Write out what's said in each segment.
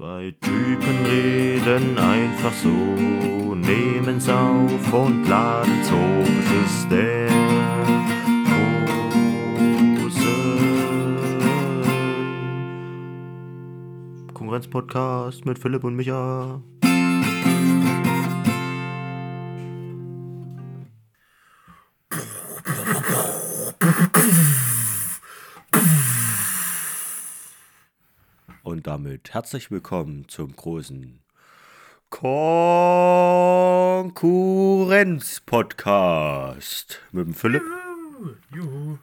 Zwei Typen reden einfach so, nehmen's auf und laden's hoch. Es ist der Rosen Konkurrenz-Podcast mit Philipp und Micha. Damit herzlich willkommen zum großen Konkurrenz-Podcast mit dem Philipp Juhu,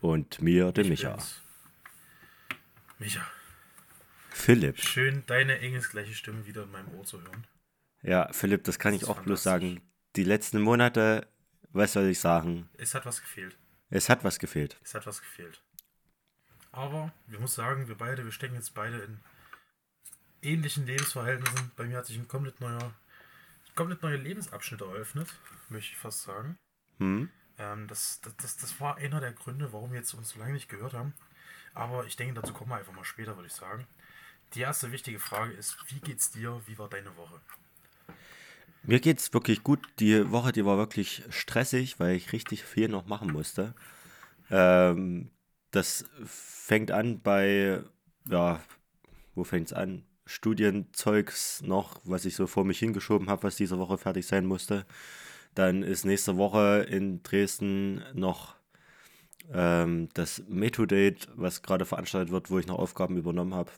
und mir, dem Ich Micha. bin's. Micha, Philipp. schön deine engelsgleiche Stimme wieder in meinem Ohr zu hören. Ja, Philipp, das kann ich Das auch ist bloß sagen. Die letzten Monate, was soll ich sagen? Es hat was gefehlt. Es hat was gefehlt. Es hat was gefehlt. Aber wir muss sagen, wir beide, wir stecken jetzt beide in ähnlichen Lebensverhältnissen. Bei mir hat sich ein komplett neuer, komplett neuer Lebensabschnitt eröffnet, möchte ich fast sagen. Hm? Ähm, das, das, das, das war einer der Gründe, warum wir jetzt uns so lange nicht gehört haben. Aber ich denke, dazu kommen wir einfach mal später, würde ich sagen. Die erste wichtige Frage ist, wie geht's dir? Wie war deine Woche? Mir geht's wirklich gut. Die Woche, die war wirklich stressig, weil ich richtig viel noch machen musste. Ähm, das fängt an bei, ja, wo fängt's an? Studienzeugs noch, was ich so vor mich hingeschoben habe, was diese Woche fertig sein musste. Dann ist nächste Woche in Dresden noch ähm, das Methodate, was gerade veranstaltet wird, wo ich noch Aufgaben übernommen habe.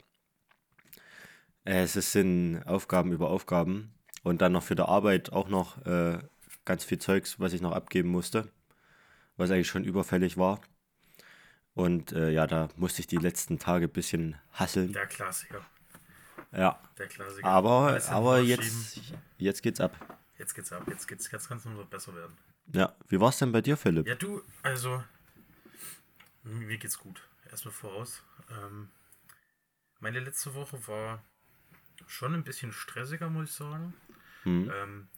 Es ist- sind Aufgaben über Aufgaben und dann noch für die Arbeit auch noch äh, ganz viel Zeugs, was ich noch abgeben musste, was eigentlich schon überfällig war. Und äh, ja, da musste ich die letzten Tage ein bisschen hasseln. Der Klassiker. Ja, Der Klassiker. aber, aber jetzt, jetzt geht's ab. Jetzt geht's ab. Jetzt geht's, jetzt kann es noch besser werden. Ja, wie war's denn bei dir, Philipp? Ja, du, also, mir geht's gut. Erstmal voraus. Ähm, meine letzte Woche war schon ein bisschen stressiger, muss ich sagen. Hm. Ähm,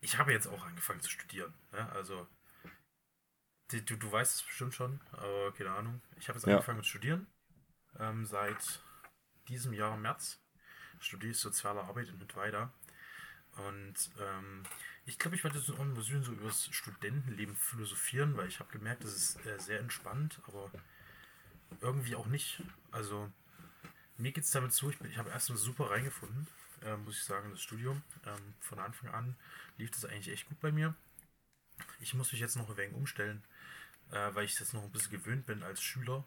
ich habe jetzt auch angefangen zu studieren. Ne? Also, die, du, du weißt es bestimmt schon, aber keine Ahnung. Ich habe jetzt Ja. angefangen mit Studieren. Ähm, seit diesem Jahr im März studiere ich soziale Arbeit in Mittweida. Und ähm, ich glaube, ich werde so ein bisschen so über das Studentenleben philosophieren, weil ich habe gemerkt, das ist äh, sehr entspannt, aber irgendwie auch nicht. Also mir geht es damit zu, ich, bin- ich habe erstmal super reingefunden, äh, muss ich sagen, das Studium. Ähm, von Anfang an lief das eigentlich echt gut bei mir. Ich muss mich jetzt noch ein wenig umstellen, äh, weil ich jetzt noch ein bisschen gewöhnt bin als Schüler,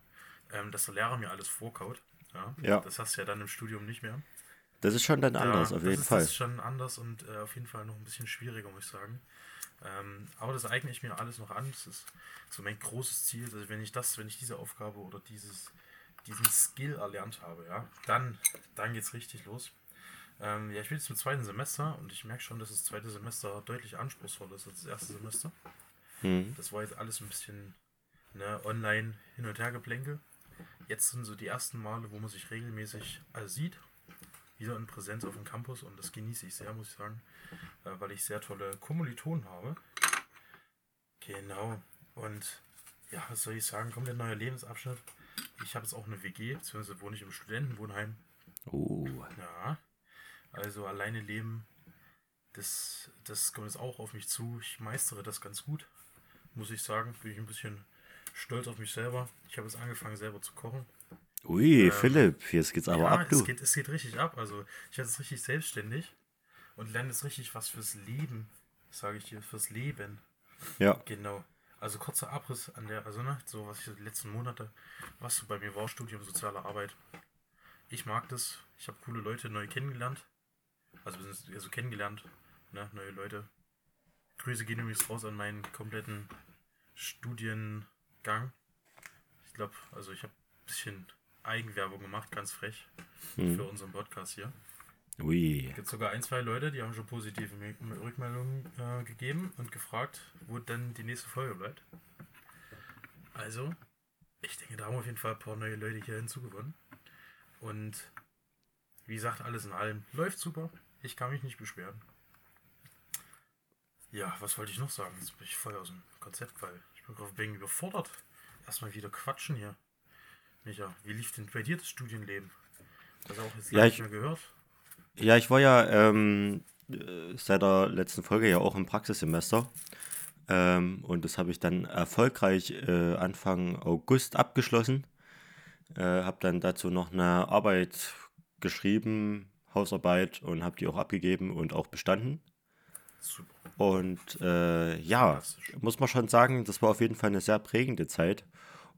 ähm, dass der Lehrer mir alles vorkaut. Ja? Ja. Das hast du ja dann im Studium nicht mehr. Das ist schon dann anders, Ja, auf das jeden ist, Fall. Das ist schon anders und äh, auf jeden Fall noch ein bisschen schwieriger, muss ich sagen. Ähm, aber das eigne ich mir alles noch an. Das ist so mein großes Ziel. Also wenn ich das, wenn ich diese Aufgabe oder dieses, diesen Skill erlernt habe, ja, dann, dann geht's richtig los. Ähm, ja, ich bin jetzt im zweiten Semester und ich merke schon, dass das zweite Semester deutlich anspruchsvoller ist als das erste Semester. Hm. Das war jetzt alles ein bisschen ne, online hin und her geplänkel. Jetzt sind so die ersten Male, wo man sich regelmäßig äh, sieht. Wieder in Präsenz auf dem Campus und das genieße ich sehr, muss ich sagen, äh, weil ich sehr tolle Kommilitonen habe. Genau. Und ja, was soll ich sagen? Kommt der neue Lebensabschnitt. Ich habe jetzt auch eine WG, beziehungsweise wohne ich im Studentenwohnheim. Oh, Ja. Also alleine leben, das, das kommt jetzt auch auf mich zu. Ich meistere das ganz gut, muss ich sagen. Bin ich ein bisschen stolz auf mich selber. Ich habe jetzt angefangen, selber zu kochen. Ui, Ähm, Philipp, jetzt geht's aber ja, ab, du. Es geht, es geht richtig ab. Also ich werde jetzt richtig selbstständig und lerne jetzt richtig was fürs Leben, sage ich dir, fürs Leben. Ja, Genau. Also kurzer Abriss an der, also ne, so was ich so die letzten Monate, was so bei mir war, Studium soziale Arbeit. Ich mag das. Ich habe coole Leute neu kennengelernt. Also, wir sind also kennengelernt, ne, neue Leute. Grüße gehen übrigens raus an meinen kompletten Studiengang. Ich glaube, also ich habe ein bisschen Eigenwerbung gemacht, ganz frech, Hm. für unseren Podcast hier. ui. Es gibt sogar ein, zwei Leute, die haben schon positive Rückmeldungen äh, gegeben und gefragt, wo denn die nächste Folge bleibt. Also, ich denke, da haben wir auf jeden Fall ein paar neue Leute hier hinzugewonnen. Und wie gesagt, alles in allem läuft super. Ich kann mich nicht beschweren. Ja, was wollte ich noch sagen? Jetzt bin ich voll aus dem Konzept, weil ich bin gerade wegen überfordert. Erstmal wieder quatschen hier. Micha, wie lief denn bei dir das Studienleben? Also auch jetzt Ja, ich- nicht mehr gehört. Ja, ich war ja ähm, äh, seit der letzten Folge ja auch im Praxissemester. Ähm, und das habe ich dann erfolgreich äh, Anfang August abgeschlossen. Äh, habe dann dazu noch eine Arbeit geschrieben, Hausarbeit und habe die auch abgegeben und auch bestanden. Super. Und äh, ja, muss man schon sagen, das war auf jeden Fall eine sehr prägende Zeit.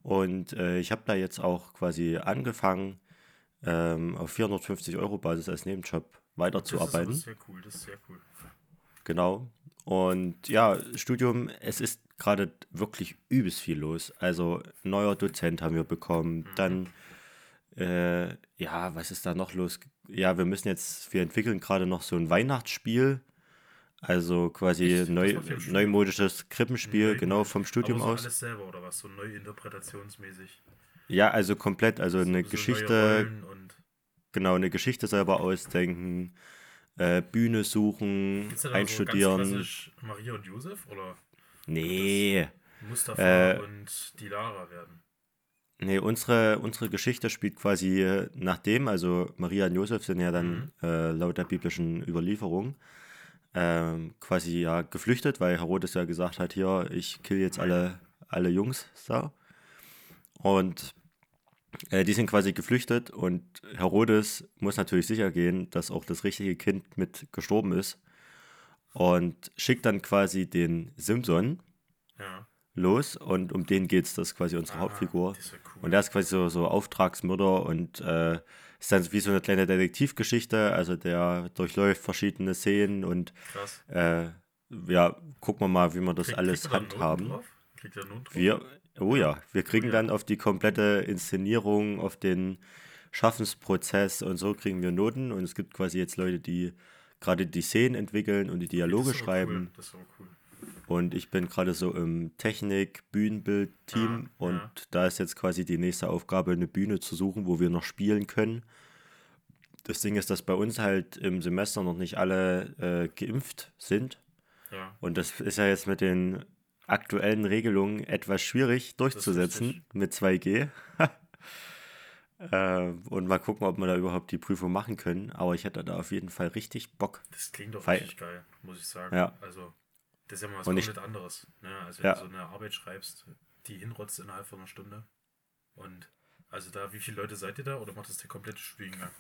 Und äh, ich habe da jetzt auch quasi angefangen, ähm, auf 450 Euro Basis als Nebenjob Das ist, weiterzuarbeiten. sehr cool, das ist sehr cool. Genau. Und ja, Studium, es ist gerade wirklich übelst viel los. Also neuer Dozent haben wir bekommen. Dann, äh, ja, was ist da noch los? Ja, wir müssen jetzt, wir entwickeln gerade noch so ein Weihnachtsspiel. Also quasi neu, neumodisches Krippenspiel, Neu- genau vom Studium aus. alles selber oder was? So neu interpretationsmäßig. Ja, also komplett, also eine so, Geschichte, genau, eine Geschichte selber ausdenken, äh, Bühne suchen, Gibt's da einstudieren. So ganz klassisch Maria und Josef oder nee. Mustafa Äh, und die Lara werden? Nee, unsere, unsere Geschichte spielt quasi äh, nachdem, also Maria und Josef sind ja dann äh, laut der biblischen Überlieferung ähm, quasi ja geflüchtet, weil Herodes ja gesagt hat, hier, ich kill jetzt alle, alle Jungs, so. Und äh, die sind quasi geflüchtet und Herodes muss natürlich sicher gehen, dass auch das richtige Kind mit gestorben ist und schickt dann quasi den Simson Ja. los und um den geht's, das ist quasi unsere Ah, Hauptfigur. Ja cool. Und der ist quasi so, so Auftragsmörder und äh, ist dann wie so eine kleine Detektivgeschichte. Also der durchläuft verschiedene Szenen und äh, ja, gucken wir mal, wie wir das Krieg- alles handhaben. drauf? Kriegt Noten drauf? Wir, oh ja, wir kriegen ja. dann auf die komplette Inszenierung, auf den Schaffensprozess und so kriegen wir Noten. Und es gibt quasi jetzt Leute, die gerade die Szenen entwickeln und die Dialoge Das ist aber schreiben. Cool. Das ist cool. Und ich bin gerade so im Technik-Bühnenbild-Team Ah, und ja. da ist jetzt quasi die nächste Aufgabe, eine Bühne zu suchen, wo wir noch spielen können. Das Ding ist, dass bei uns halt im Semester noch nicht alle äh, geimpft sind. Ja. Und das ist ja jetzt mit den aktuellen Regelungen etwas schwierig durchzusetzen mit 2G. äh, und mal gucken, ob wir da überhaupt die Prüfung machen können. Aber ich hätte da auf jeden Fall richtig Bock. Das klingt doch Weil- richtig geil, muss ich sagen. Ja. Also, das ist ja mal was Und ich- komplett anderes. Ne? Also, Ja. wenn du so eine Arbeit schreibst, die hinrotzt innerhalb von einer Stunde. Und, also da, wie viele Leute seid ihr da? Oder macht das der komplette Studiengang?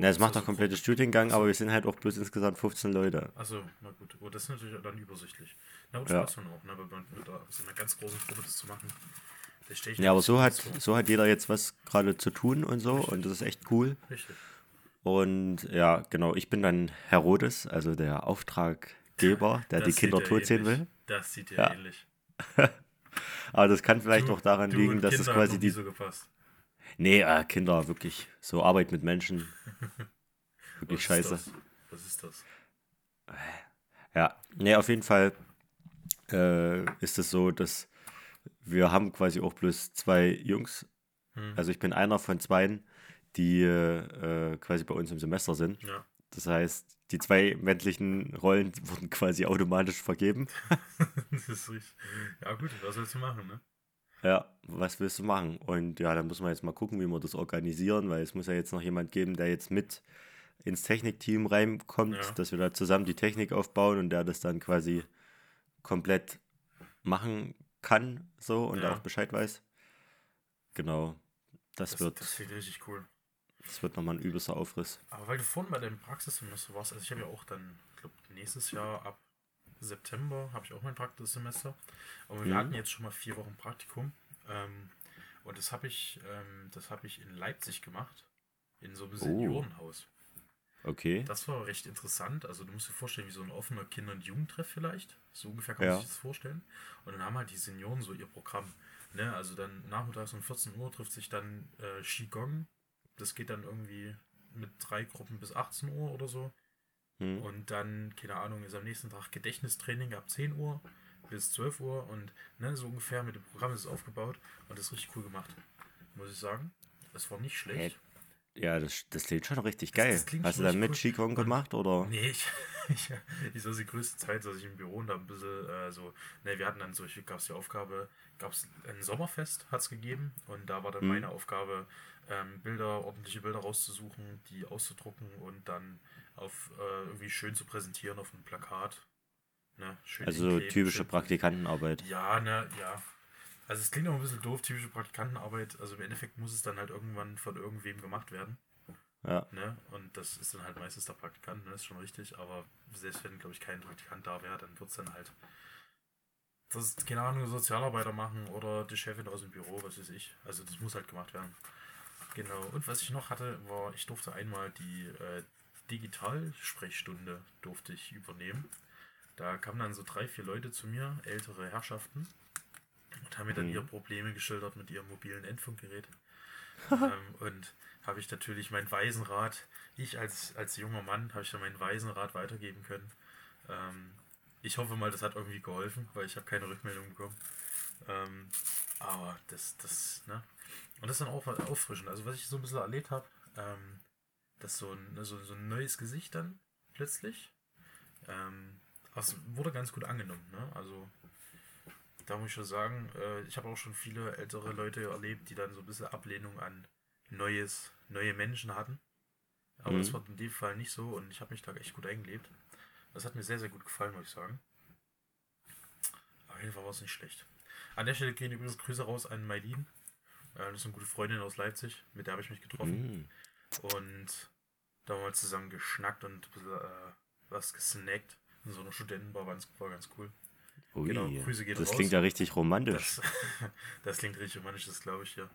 Na, es macht so komplette grob? Studiengang, aber wir sind halt auch bloß insgesamt 15 Leute. Achso, na gut. Oh, das ist natürlich dann übersichtlich. Na gut, Ja. Spaß dann auch, ne? Wenn man mit da- so einer ganz großen Gruppe das zu machen. Ich Ja, aber so hat, vor. so hat jeder jetzt was gerade zu tun und so und das ist echt cool. Richtig. Und ja, genau, ich bin dann Herodes, also der Auftraggeber, der die Das Kinder sieht ja tot sehen will. Das sieht ja, ähnlich. Aber das kann vielleicht Du- auch daran liegen, dass Kinder es quasi die. so gepasst. Nee, äh, Kinder, wirklich. So Arbeit mit Menschen. Wirklich Was scheiße. Ist? Was ist das? Ja, nee, auf jeden Fall äh, ist es so, dass wir haben quasi auch bloß zwei Jungs. Hm. Also ich bin einer von zweien, die äh, quasi bei uns im Semester sind. Ja. Das heißt, die zwei männlichen Rollen wurden quasi automatisch vergeben. das ist richtig. Ja, gut, was sollst du machen, ne? Ja, was willst du machen? Und ja, da müssen wir jetzt mal gucken, wie wir das organisieren, weil es muss ja jetzt noch jemand geben, der jetzt mit ins Technikteam reinkommt, Ja. dass wir da zusammen die Technik aufbauen und der das dann quasi komplett machen kann, so und Ja. auch Bescheid weiß. Genau. Das, Das, wird, das klingt richtig cool. Das wird nochmal ein übelster Aufriss. Aber weil du vorhin bei deinem Praxissemester warst, also ich habe ja auch dann, ich glaube, nächstes Jahr ab September habe ich auch mein Praxissemester. Aber wir Mhm. hatten jetzt schon mal vier Wochen Praktikum. Ähm, und das habe ich, ähm, das habe ich in Leipzig gemacht. In so einem Oh. Seniorenhaus. Okay. Das war recht interessant. Also du musst dir vorstellen, wie so ein offener Kinder- und Jugendtreff vielleicht. So ungefähr kann Ja. man sich das vorstellen. Und dann haben halt die Senioren so ihr Programm. Ne? Also dann nachmittags um 14 Uhr trifft sich dann äh, Qigong. Das geht dann irgendwie mit drei Gruppen bis 18 Uhr oder so. Hm. Und dann, keine Ahnung, ist am nächsten Tag Gedächtnistraining ab 10 Uhr bis 12 Uhr. Und ne, so ungefähr mit dem Programm ist es aufgebaut. Und das ist richtig cool gemacht. Muss ich sagen. Das war nicht schlecht. Ja, das, das klingt schon richtig geil. das klingt Hast du dann mit Qigong gemacht oder? Nee, ich, ich, ich saß die größte Zeit, saß ich im Büro und da ein bisschen äh, so, ne, wir hatten dann solche, gab es die Aufgabe, gab es ein Sommerfest, hat es gegeben und da war dann Mhm. meine Aufgabe, ähm, Bilder, ordentliche Bilder rauszusuchen, die auszudrucken und dann auf äh, irgendwie schön zu präsentieren auf einem Plakat. Ne, schön Also typische schön- Praktikantenarbeit. Ja, ne, ja. Also es klingt auch ein bisschen doof, typische Praktikantenarbeit. Also im Endeffekt muss es dann halt irgendwann von irgendwem gemacht werden. Ja. Ne? Und das ist dann halt meistens der Praktikant, ne? ist schon richtig. Aber selbst wenn, glaube ich, kein Praktikant da wäre, dann wird es dann halt, das ist, keine Ahnung, Sozialarbeiter machen oder die Chefin aus dem Büro, was weiß ich. Also das muss halt gemacht werden. Genau. Und was ich noch hatte, war, ich durfte einmal die äh, Digitalsprechstunde durfte ich übernehmen. Da kamen dann so drei, vier Leute zu mir, ältere Herrschaften, und haben mir dann Mhm. ihre Probleme geschildert mit ihrem mobilen Endfunkgerät. ähm, und habe ich natürlich meinen Waisenrat, ich als, als junger Mann, habe ich dann meinen Waisenrat weitergeben können. Ähm, ich hoffe mal, das hat irgendwie geholfen, weil ich habe keine Rückmeldung bekommen. Ähm, aber das, das, ne? Und das ist dann auch was auffrischend. Also was ich so ein bisschen erlebt habe, ähm, dass so ein, so, so ein neues Gesicht dann plötzlich, ähm, das wurde ganz gut angenommen, ne? Also da muss ich schon sagen, äh, ich habe auch schon viele ältere Leute erlebt, die dann so ein bisschen Ablehnung an neues, neue Menschen hatten. Aber Mhm. das war in dem Fall nicht so und ich habe mich da echt gut eingelebt. Das hat mir sehr, sehr gut gefallen, muss ich sagen. Auf jeden Fall war es nicht schlecht. An der Stelle gehen übrigens Grüße raus an Mailin. Äh, das ist eine gute Freundin aus Leipzig, mit der habe ich mich getroffen. Mm. Und da haben wir zusammen geschnackt und ein bisschen äh, was gesnackt. In so einer Studentenbar war ganz, war ganz cool. Ui, Genau, Grüße gehen das raus. klingt ja richtig romantisch. Das, das klingt richtig romantisch, das glaube ich, ja.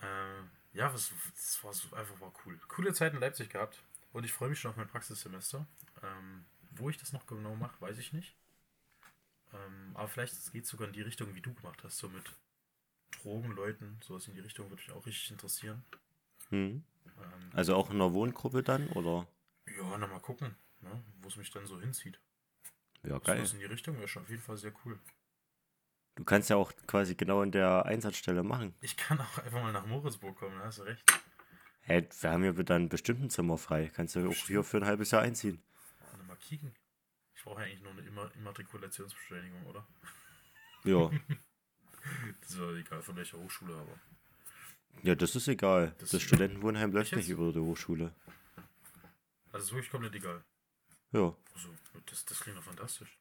Äh, ja, was, das war einfach war cool. Coole Zeit in Leipzig gehabt. Und ich freue mich schon auf mein Praxissemester. Ähm, wo ich das noch genau mache, weiß ich nicht. Ähm, aber vielleicht geht es sogar in die Richtung, wie du gemacht hast, so mit Drogenleuten. Sowas in die Richtung würde mich auch richtig interessieren. Hm. Ähm, Also auch in einer Wohngruppe dann, oder? ja, na mal gucken, ne, wo es mich dann so hinzieht. Ja, geil. Sowas in die Richtung wäre schon auf jeden Fall sehr cool. Du kannst ja auch quasi genau in der Einsatzstelle machen. Ich kann auch einfach mal nach Moritzburg kommen, da hast du recht. Hey, wir haben ja dann bestimmt ein Zimmer frei. Kannst du auch hier für ein halbes Jahr einziehen. Warte mal kicken. Ich brauche ja eigentlich nur eine Immer Immatrikulationsbescheinigung, oder? Ja. Das ist ja egal von welcher Hochschule, aber. Ja, das ist egal. Das- Das, Studentenwohnheim läuft nicht über die Hochschule. Also ist wirklich komplett egal. Ja, Also, das, das klingt doch fantastisch.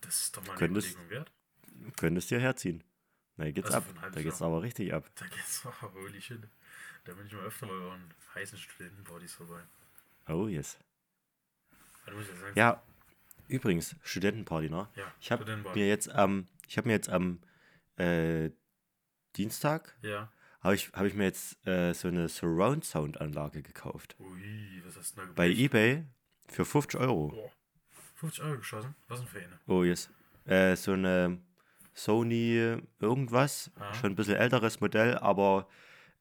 Das ist doch mal eine Könntest- Überlegung wert. könntest dir herziehen. Na, geht's Also ab. Da geht's aber richtig ab. Da geht's auch, holy shit. Da bin ich mal öfter mal bei euren heißen Studentenpartys vorbei. Oh, yes. Ich ja Ja, übrigens, Studentenparty, ne? ja Ich habe mir jetzt am, ich habe mir jetzt am äh, Dienstag, Ja. habe ich, hab ich mir jetzt äh, so eine Surround Sound Anlage gekauft. Ui, was hast du denn da Bei geblecht? eBay für 50 Euro. Boah. 50 Euro geschossen? Was denn für eine? Oh, yes. Äh, so eine Sony irgendwas, Ah. schon ein bisschen älteres Modell, aber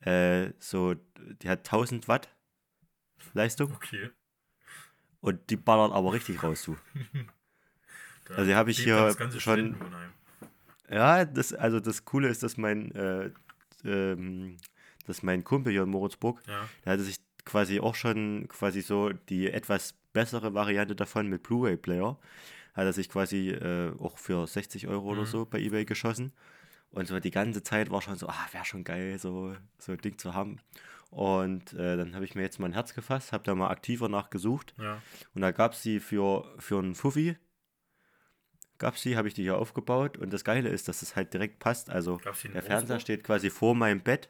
äh, so, die hat 1000 Watt Leistung Okay. und die ballert aber richtig raus, du. Also, die hab ich hier schon-. Ja, das, also das Coole ist, dass mein, äh, ähm, dass mein Kumpel hier in Moritzburg, Ja. der hatte sich quasi auch schon quasi so die etwas bessere Variante davon mit Blu-ray-Player, hat er sich quasi äh, auch für 60 Euro oder Mhm. so bei Ebay geschossen. Und so die ganze Zeit war schon so, ah, wäre schon geil, so, so ein Ding zu haben. Und äh, dann habe ich mir jetzt mein Herz gefasst, habe da mal aktiver nachgesucht. Ja. Und da gab es sie für, für einen Fuffi. Gab sie, habe ich die hier aufgebaut. Und das Geile ist, dass es halt direkt passt. Also der Fernseher Wolfsburg? steht quasi vor meinem Bett.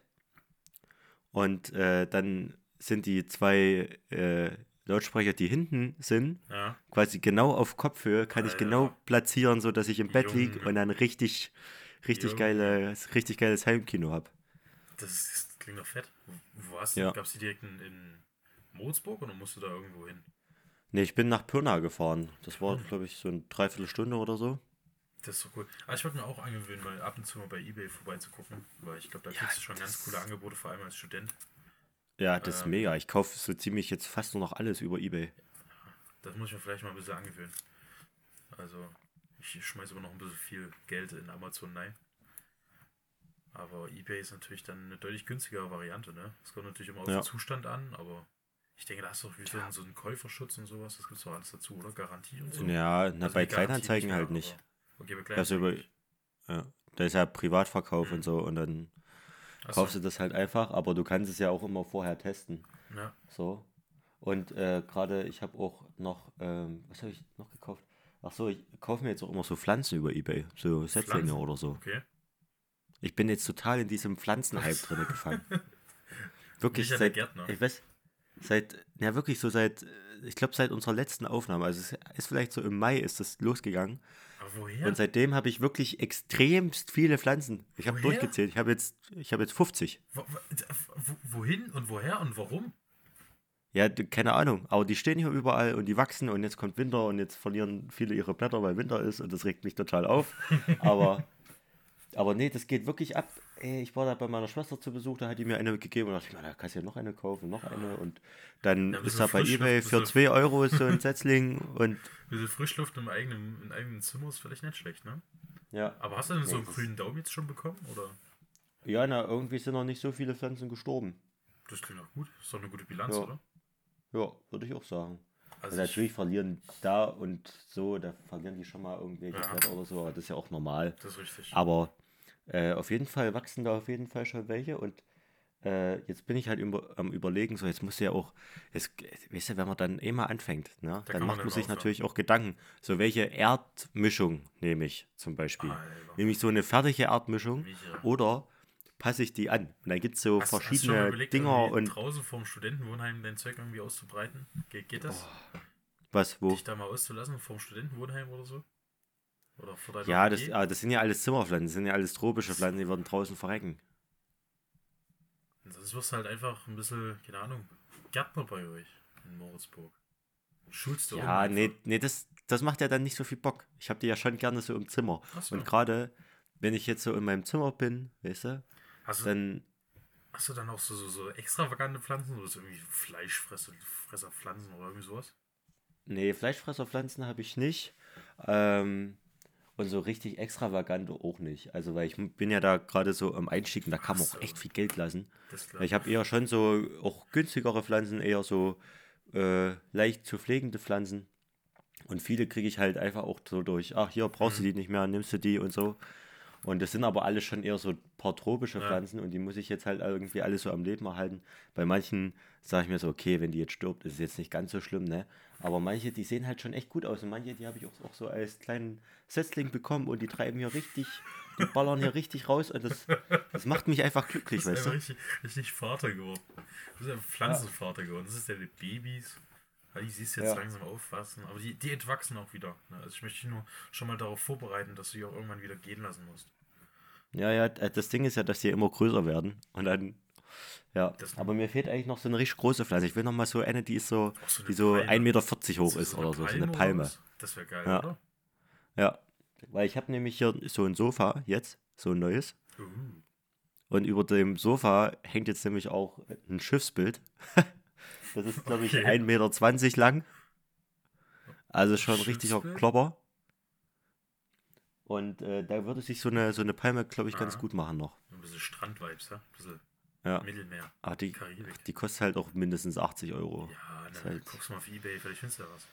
Und äh, dann sind die zwei äh, Lautsprecher, die hinten sind, Ja. quasi genau auf Kopfhöhe, kann ich Alter. genau platzieren, sodass ich im Bett liege und dann richtig, richtig, Junge. geiles, richtig geiles Heimkino habe. Das, ist, das klingt doch fett. Wo- hast du? Ja. Gab es die direkt in, in Moritzburg oder musst du da irgendwo hin? Ne, ich bin nach Pirna gefahren. Das war, Pirna. glaube ich, so eine Dreiviertelstunde oder so. Das ist so cool. Aber ich wollte mir auch angewöhnen, mal ab und zu mal bei Ebay vorbeizugucken, weil ich glaube, da Ja, kriegst du schon ganz coole Angebote, vor allem als Student. Ja, das ist Ähm. mega. Ich kaufe so ziemlich jetzt fast nur noch alles über Ebay. Das muss ich mir vielleicht mal ein bisschen angewöhnen. Also, ich schmeiße aber noch ein bisschen viel Geld in Amazon rein. Aber eBay ist natürlich dann eine deutlich günstigere Variante, ne? Es kommt natürlich immer auf Ja. den Zustand an, aber ich denke, da hast du auch wieder so einen Käuferschutz und sowas, das gibt doch alles dazu, oder? Garantie und so. Ja, na, Also bei Kleinanzeigen mehr, halt nicht. aber- Okay, bei Also über, Kleinanzeigen nicht. ja, da ist ja Privatverkauf Mhm. und so und dann Ach so, kaufst du das halt einfach, aber du kannst es ja auch immer vorher testen. Ja, So. Und äh, gerade, ich habe auch noch, ähm, was habe ich noch gekauft? Ach so, ich kaufe mir jetzt auch immer so Pflanzen über Ebay, so Setzlinge oder so. okay. Ich bin jetzt total in diesem Pflanzenhype drin gefangen. Wirklich seit, Gärtner. ich weiß, seit, ja wirklich so seit, ich glaube seit unserer letzten Aufnahme, also es ist vielleicht so im Mai ist das losgegangen. Aber woher? Und seitdem habe ich wirklich extremst viele Pflanzen. Ich habe durchgezählt, ich habe jetzt, ich habe jetzt 50. Wo, wo, wo- wohin und woher und warum? Ja, keine Ahnung, aber die stehen hier überall und die wachsen und jetzt kommt Winter und jetzt verlieren viele ihre Blätter, weil Winter ist und das regt mich total auf. aber, aber nee, das geht wirklich ab. Ey, ich war da bei meiner Schwester zu Besuch, da hat die mir eine gegeben und da dachte ich mir, da kannst du ja noch eine kaufen, noch eine und dann Ja, ist da bei Ebay für bisschen- 2 Euro so ein Setzling und bisschen Frischluft im eigenen, im eigenen Zimmer ist vielleicht nicht schlecht, ne? ja. Aber hast du denn so einen grünen Daumen jetzt schon bekommen? Oder? Ja, na, irgendwie sind noch nicht so viele Pflanzen gestorben. Das klingt auch gut. Ist doch eine gute Bilanz, Ja. oder? Ja, würde ich auch sagen. Also Also ich, natürlich verlieren da und so, da verlieren die schon mal irgendwelche Ja. Blätter oder so, aber das ist ja auch normal. das ist richtig. Aber äh, auf jeden Fall wachsen da auf jeden Fall schon welche und äh, jetzt bin ich halt über, am überlegen, so jetzt muss ja auch, jetzt, weißt du, wenn man dann eh mal anfängt, ne, dann macht man sich aufhören. natürlich auch Gedanken, so welche Erdmischung nehme ich zum Beispiel. Alter. Nehme ich so eine fertige Erdmischung oder passe ich die an? Und dann gibt es so Hast, hast du verschiedene überlegt, Dinger und draußen vorm Studentenwohnheim dein Zeug irgendwie auszubreiten? Geht, geht das? was, wo? Dich da mal auszulassen vorm Studentenwohnheim oder so? Oder vor deiner Ja, das, ah, das sind ja alles Zimmerpflanzen, das sind ja alles tropische Pflanzen, die würden draußen verrecken. Das wirst halt einfach ein bisschen, keine Ahnung, Gärtner bei euch in Moritzburg. Schulst du Ja, nee, nee das, das macht ja dann nicht so viel Bock. Ich habe die ja schon gerne so im Zimmer. So. Und gerade, wenn ich jetzt so in meinem Zimmer bin, weißt du, Hast du, dann, hast du dann auch so, so, so extravagante Pflanzen oder so irgendwie Fleischfresser Fresserpflanzen oder irgendwie sowas? nee, Fleischfresserpflanzen habe ich nicht. Ähm, und so richtig extravagant auch nicht. Also, weil ich bin ja da gerade so am Einstieg und da kann man auch echt viel Geld lassen. Ich habe eher schon so auch günstigere Pflanzen, eher so äh, leicht zu pflegende Pflanzen. Und viele kriege ich halt einfach auch so durch, ach, hier brauchst du Mhm. die nicht mehr, nimmst du die und so. Und das sind aber alle schon eher so ein paar tropische Ja. Pflanzen und die muss ich jetzt halt irgendwie alle so am Leben erhalten. Bei manchen sage ich mir so, okay, wenn die jetzt stirbt, ist es jetzt nicht ganz so schlimm, ne? Aber manche, die sehen halt schon echt gut aus und manche, die habe ich auch, auch so als kleinen Setzling bekommen und die treiben hier richtig, die ballern hier richtig raus und das, das macht mich einfach glücklich, weißt du? richtig, richtig Vater geworden. Du bist ein Pflanzenvater geworden. Das ist deine Babys. Die siehst du jetzt Ja. langsam aufwachsen. Aber die, die entwachsen auch wieder. ne? Also ich möchte dich nur schon mal darauf vorbereiten, dass du die auch irgendwann wieder gehen lassen musst. Ja, ja, äh, das Ding ist ja, dass die immer größer werden. Und dann, ja. Das- Aber mir fehlt eigentlich noch so eine richtig große Pflanze. Ich will noch mal so eine, die ist so, so eine die so Palme. 1,40 Meter hoch So ist eine oder so. So eine Palme. was? Das wäre geil, Ja. oder? Ja. Weil ich habe nämlich hier so ein Sofa jetzt, so ein neues. Uh, Und über dem Sofa hängt jetzt nämlich auch ein Schiffsbild. das ist, glaube ich, Okay. 1,20 Meter lang. Also schon ein richtiger? Klopper. Und äh, da würde sich so eine, so eine Palme, glaube ich, ganz Ah. gut machen noch. ein bisschen Strandvibes, ja? Ein bisschen Ja. Mittelmeer, Ah, die, Karibik. die kostet halt auch mindestens 80 Euro. Ja, dann halt- guckst du mal auf Ebay, vielleicht findest du da was.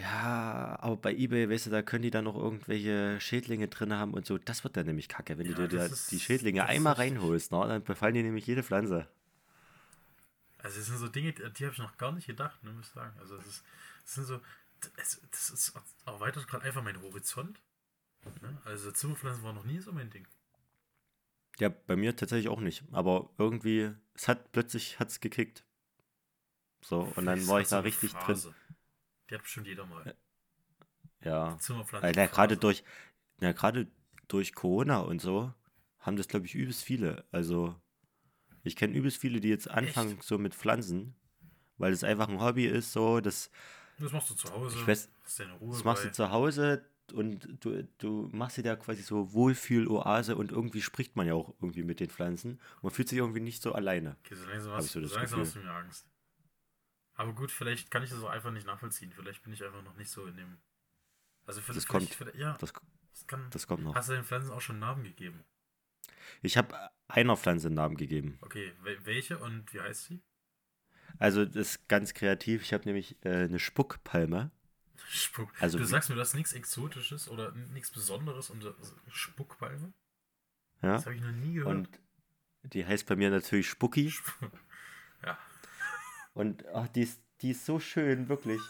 Ja, aber bei eBay, weißt du, da können die dann noch irgendwelche Schädlinge drin haben und so. Das wird dann nämlich kacke. Wenn Ja, du dir die Schädlinge einmal richtig. reinholst, na, dann befallen die nämlich jede Pflanze. Also es sind so Dinge, die, habe ich noch gar nicht gedacht, ne, muss ich sagen. Also es ist, es sind so, es, das ist erweitert gerade einfach meinen Horizont. Ne? Also Zimmerpflanzen war noch nie so mein Ding. Ja, bei mir tatsächlich auch nicht. Aber irgendwie, es hat plötzlich hat's gekickt. So, und dann Das war ich da richtig drin. Phase. Die hat bestimmt jeder mal. Ja. Zimmerpflanzen. Ja, gerade durch, ja, gerade durch Corona und so haben das, glaube ich, übelst viele. Also, ich kenne übelst viele, die jetzt anfangen so mit Pflanzen, weil es einfach ein Hobby ist, so, das, Das machst du zu Hause. Ich weiß- das machst du bei. zu Hause und du, du machst dir da quasi so Wohlfühl-Oase und irgendwie spricht man ja auch irgendwie mit den Pflanzen. Man fühlt sich irgendwie nicht so alleine. Okay, so langsam, hast, so das so langsam hast du mir Angst. Aber gut, vielleicht kann ich das auch einfach nicht nachvollziehen. Vielleicht bin ich einfach noch nicht so in dem. Also vielleicht, Das kommt. vielleicht- ja, Das, das kann. das kommt noch. Hast du den Pflanzen auch schon Namen gegeben? Ich habe einer Pflanze einen Namen gegeben. Okay, wel welche und wie heißt sie? Also das ist ganz kreativ. Ich habe nämlich äh, eine Spuckpalme. Spuck. Also du sagst mir, das ist nichts Exotisches oder nichts Besonderes und das- Spuckpalme? Ja? Das habe ich noch nie gehört. Und die heißt bei mir natürlich Spucki. Sp- ja. Und ach, die, ist, die ist so schön, wirklich.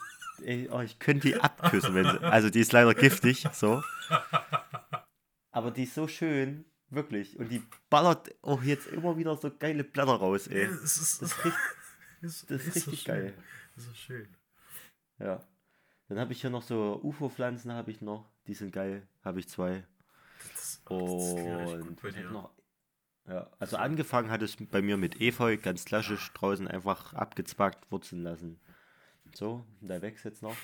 Ey, oh, ich könnte die abküssen, wenn sie. Also die ist leider giftig, so. Aber die ist so schön, wirklich. Und die ballert auch jetzt immer wieder so geile Blätter raus, ey. Ist, Das ist richtig, ist, das ist so richtig schön. geil. Das ist schön. Ja. Dann habe ich hier noch so UFO-Pflanzen, habe ich noch. Die sind geil. Habe ich zwei. Das, oh, das Und noch, ja, also angefangen hat es bei mir mit Efeu, ganz klassisch, draußen einfach abgezwackt, wurzeln lassen. So, der wächst jetzt noch.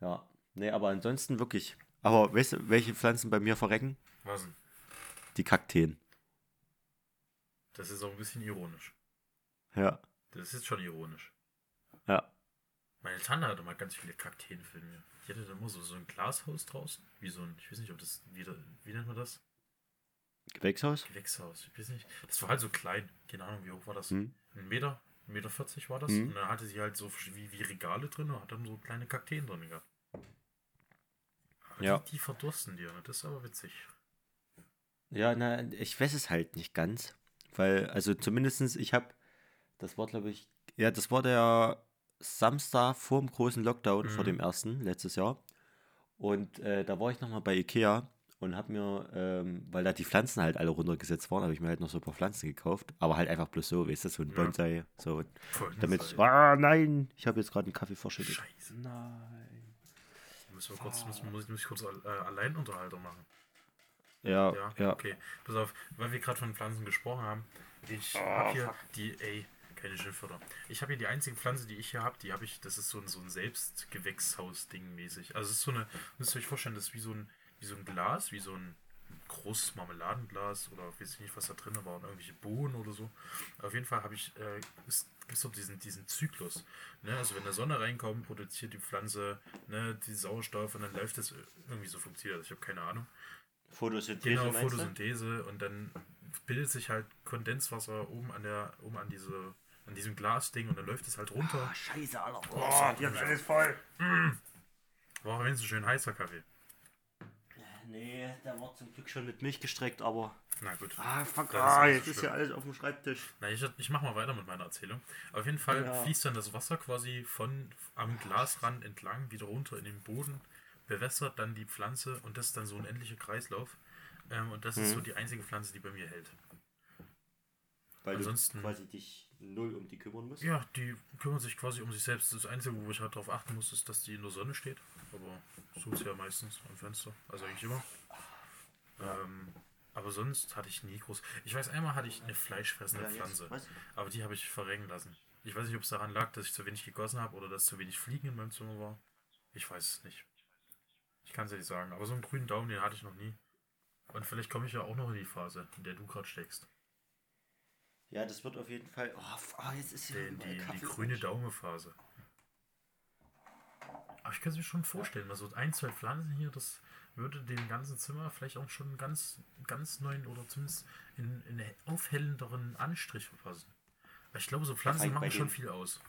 Ja, nee, aber ansonsten wirklich. Aber weißt du, welche Pflanzen bei mir verrecken? Was denn? Die Kakteen. Das ist auch ein bisschen ironisch. Ja, Das ist schon ironisch. ja. Meine Tante hatte mal ganz viele Kakteen für mir. Die hatte da immer so, so ein Glashaus draußen. Wie so ein, ich weiß nicht, ob das, wie, wie nennt man das? Gewächshaus? Gewächshaus. Ich weiß nicht. Das war halt so klein. Keine Ahnung, wie hoch war das? Hm. Ein Meter, ein Meter 40 war das. Mhm. Und dann hatte sie halt so wie, wie Regale drin und hat dann so kleine Kakteen drin gehabt. Aber Ja. Die, die verdursten dir. Das ist aber witzig. Ja, na, ich weiß es halt nicht ganz. Weil, also zumindestens ich habe, das war glaube ich, ja, das war der Samstag vor dem großen Lockdown, vor Mhm. dem ersten, letztes Jahr. Und äh, da war ich nochmal bei Ikea und habe mir, ähm, weil da die Pflanzen halt alle runtergesetzt waren, habe ich mir halt noch so ein paar Pflanzen gekauft. Aber halt einfach bloß so, weißt du, so ein Ja. Bonsai. So, Voll damit, Zeit. ah nein, ich habe jetzt gerade einen Kaffee verschüttet. Scheiße. Nein. Müssen wir kurz, müssen, muss, ich, muss ich kurz äh, Alleinunterhalter machen. Ja, Ja, ja. okay. Pass auf, weil wir gerade von Pflanzen gesprochen haben. Ich Oh, habe hier fuck. die, ey, keine Schimpfwörter. Ich habe hier die einzige Pflanze, die ich hier habe, die habe ich, das ist so ein, so ein Selbstgewächshaus-Ding mäßig. Also es ist so eine, müsst ihr euch vorstellen, das ist wie so ein, wie so ein Glas, wie so ein großes Marmeladenglas oder weiß ich nicht, was da drin war, und irgendwelche Bohnen oder so. Auf jeden Fall habe ich, äh, es gibt so diesen, diesen Zyklus. Ne? Also wenn der Sonne reinkommt, produziert die Pflanze ne, die Sauerstoff und dann läuft das irgendwie so funktioniert. das. Ich habe keine Ahnung. Photosynthese Genau, meinst du? Photosynthese und dann bildet sich halt Kondenswasser oben an der, oben an diese, an diesem Glasding und dann läuft es halt runter. Ah, scheiße, Alter. Oh, die haben alles voll. War auch wenigstens schön heißer Kaffee. Nee, der war zum Glück schon mit Milch gestreckt, aber. Na gut. Ah, fuck, Das ist ah, jetzt so ist ja alles auf dem Schreibtisch. Na, ich, ich mach mal weiter mit meiner Erzählung. Auf jeden Fall Ja. fließt dann das Wasser quasi von am Glasrand entlang wieder runter in den Boden, bewässert dann die Pflanze und das ist dann so ein endlicher Kreislauf. Ähm, und das ist Mhm. so die einzige Pflanze, die bei mir hält. Weil Ansonsten- du quasi dich null um die kümmern musst. Ja, die kümmern sich quasi um sich selbst. Das Einzige, wo ich halt darauf achten muss, ist, dass die in der Sonne steht. Aber so ist ja meistens am Fenster. Also eigentlich immer. Ähm, aber sonst hatte ich nie groß. Ich weiß, einmal hatte ich eine fleischfressende Ja, Pflanze. was? Aber die habe ich verrecken lassen. Ich weiß nicht, ob es daran lag, dass ich zu wenig gegossen habe oder dass zu wenig Fliegen in meinem Zimmer war. Ich weiß es nicht. Ich kann es ja nicht sagen. Aber so einen grünen Daumen, den hatte ich noch nie. Und vielleicht komme ich ja auch noch in die Phase, in der du gerade steckst. Ja, das wird auf jeden Fall. Oh, ah, jetzt ist hier Die, überall die, die grüne Daumenphase. Aber ich kann es mir schon vorstellen, mal so ein, zwei Pflanzen hier, das würde dem ganzen Zimmer vielleicht auch schon einen ganz, ganz neuen oder zumindest in, in einen aufhellenderen Anstrich verpassen. Weil ich glaube, so Pflanzen bei machen schon den- viel aus.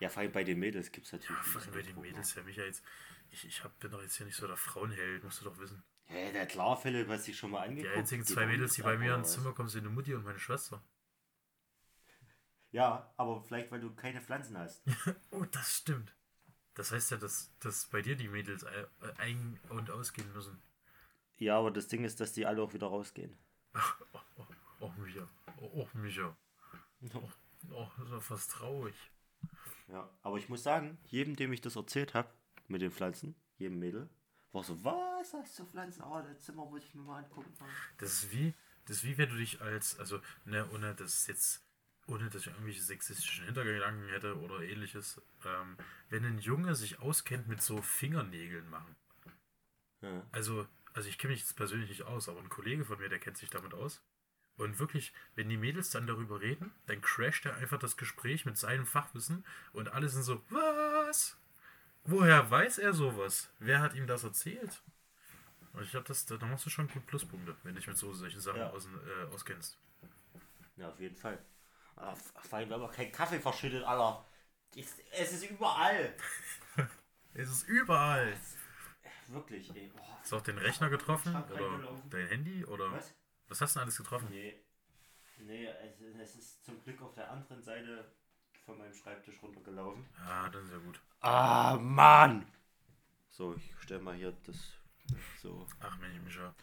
Ja, vor allem bei den Mädels gibt es natürlich. Ja, vor allem bei den Druck, Mädels, ja, Micha, jetzt, ich, ich hab, bin doch jetzt hier nicht so der Frauenheld, musst du doch wissen. Ja, der klar, Philipp, hast dich schon mal Die angeguckt. einzigen Geht zwei Mädels, die bei mir ins was? Zimmer kommen, sind eine Mutti und meine Schwester. Ja, aber vielleicht, weil du keine Pflanzen hast. Oh, das stimmt. Das heißt ja, dass, dass bei dir die Mädels äh, ein- und ausgehen müssen. Ja, aber das Ding ist, dass die alle auch wieder rausgehen. Oh, oh, oh Micha. Oh, oh Micha. Oh, oh, das doch fast traurig. Ja, aber ich muss sagen, jedem, dem ich das erzählt habe, mit den Pflanzen, jedem Mädel, war so, was hast du Pflanzen? Oh, das Zimmer wollte ich mir mal angucken. Das ist wie, das ist wie wenn du dich als, also, ne, ohne das jetzt, ohne dass ich irgendwelche sexistischen Hintergedanken hätte oder ähnliches, ähm, wenn ein Junge sich auskennt mit so Fingernägeln machen. Ja. Also, also ich kenne mich jetzt persönlich nicht aus, aber ein Kollege von mir, der kennt sich damit aus. Und wirklich, wenn die Mädels dann darüber reden, dann crasht er einfach das Gespräch mit seinem Fachwissen und alle sind so, was? Woher weiß er sowas? Wer hat ihm das erzählt? Und ich glaube, da machst du schon gut Pluspunkte, wenn du dich mit so solchen Sachen Ja. aus, äh, auskennst. Ja, auf jeden Fall. Vor allem, wenn man keinen Kaffee verschüttet, Alter. Es, ist überall. Es ist überall. Wirklich, ey. Oh, Hast du auch den Rechner getroffen? Oder dein Handy? Oder was? was hast du denn alles getroffen? Nee. Nee, es, es ist zum Glück auf der anderen Seite von meinem Schreibtisch runtergelaufen. Ja, das ist ja gut. Ah, Mann! So, ich stell mal hier das so. Ach Mensch, Micha.